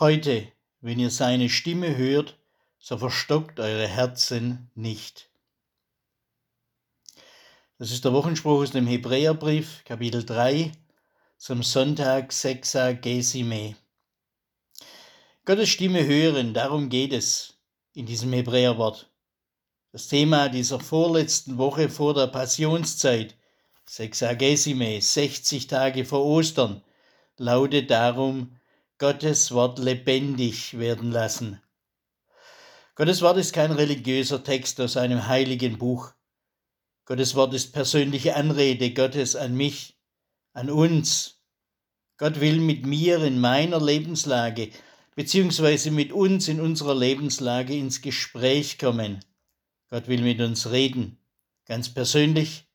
Heute, wenn ihr seine Stimme hört, so verstockt eure Herzen nicht. Das ist der Wochenspruch aus dem Hebräerbrief, Kapitel 3, zum Sonntag Sexagesime. Gottes Stimme hören, darum geht es in diesem Hebräerwort. Das Thema dieser vorletzten Woche vor der Passionszeit, Sexagesime, 60 Tage vor Ostern, lautet darum Gottes Wort lebendig werden lassen. Gottes Wort ist kein religiöser Text aus einem heiligen Buch. Gottes Wort ist persönliche Anrede Gottes an mich, an uns. Gott will mit mir in meiner Lebenslage beziehungsweise mit uns in unserer Lebenslage ins Gespräch kommen. Gott will mit uns reden, ganz persönlich,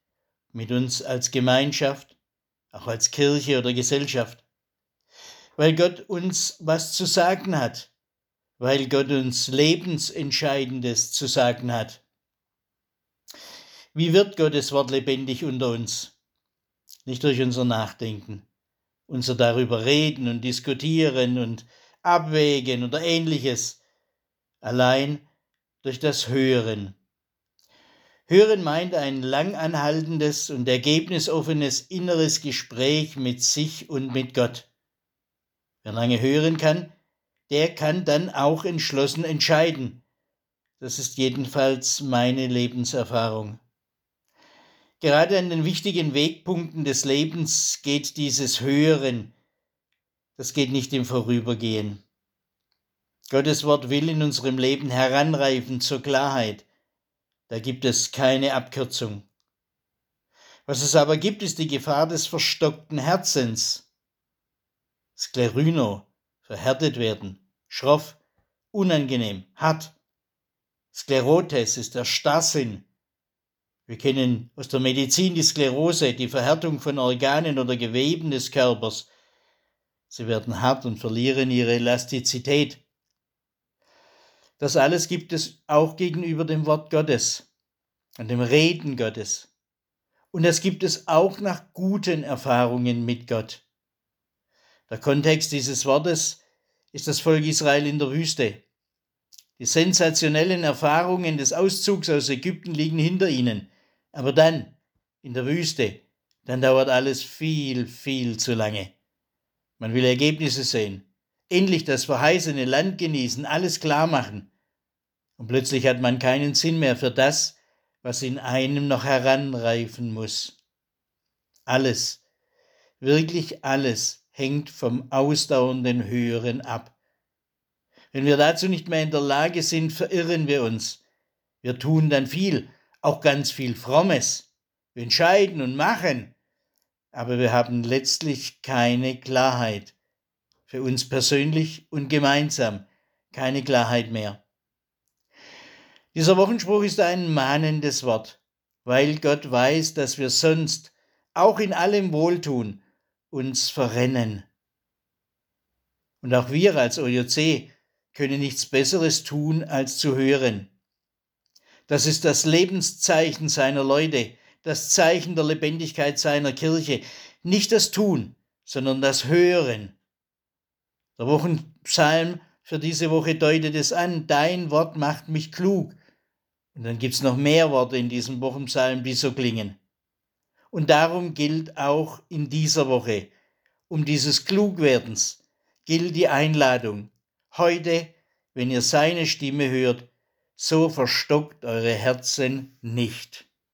mit uns als Gemeinschaft, auch als Kirche oder Gesellschaft weil Gott uns was zu sagen hat, weil Gott uns Lebensentscheidendes zu sagen hat. Wie wird Gottes Wort lebendig unter uns? Nicht durch unser Nachdenken, unser darüber reden und diskutieren und abwägen oder ähnliches, allein durch das Hören. Hören meint ein langanhaltendes und ergebnisoffenes inneres Gespräch mit sich und mit Gott. Wer lange hören kann, der kann dann auch entschlossen entscheiden. Das ist jedenfalls meine Lebenserfahrung. Gerade an den wichtigen Wegpunkten des Lebens geht dieses Hören, das geht nicht im Vorübergehen. Gottes Wort will in unserem Leben heranreifen zur Klarheit. Da gibt es keine Abkürzung. Was es aber gibt, ist die Gefahr des verstockten Herzens. Skleryno, verhärtet werden, schroff, unangenehm, hart. Sklerotes ist der Starrsinn. Wir kennen aus der Medizin die Sklerose, die Verhärtung von Organen oder Geweben des Körpers. Sie werden hart und verlieren ihre Elastizität. Das alles gibt es auch gegenüber dem Wort Gottes und dem Reden Gottes. Und das gibt es auch nach guten Erfahrungen mit Gott. Der Kontext dieses Wortes ist das Volk Israel in der Wüste. Die sensationellen Erfahrungen des Auszugs aus Ägypten liegen hinter ihnen. Aber dann, in der Wüste, dann dauert alles viel, viel zu lange. Man will Ergebnisse sehen, endlich das verheißene Land genießen, alles klar machen. Und plötzlich hat man keinen Sinn mehr für das, was in einem noch heranreifen muss. Alles, wirklich alles hängt vom ausdauernden Hören ab. Wenn wir dazu nicht mehr in der Lage sind, verirren wir uns. Wir tun dann viel, auch ganz viel Frommes. Wir entscheiden und machen, aber wir haben letztlich keine Klarheit. Für uns persönlich und gemeinsam keine Klarheit mehr. Dieser Wochenspruch ist ein mahnendes Wort, weil Gott weiß, dass wir sonst auch in allem Wohltun uns verrennen. Und auch wir als OJC können nichts Besseres tun, als zu hören. Das ist das Lebenszeichen seiner Leute, das Zeichen der Lebendigkeit seiner Kirche. Nicht das Tun, sondern das Hören. Der Wochenpsalm für diese Woche deutet es an, dein Wort macht mich klug. Und dann gibt es noch mehr Worte in diesem Wochenpsalm, die so klingen. Und darum gilt auch in dieser Woche, um dieses Klugwerdens, gilt die Einladung. Heute, wenn ihr seine Stimme hört, so verstockt eure Herzen nicht.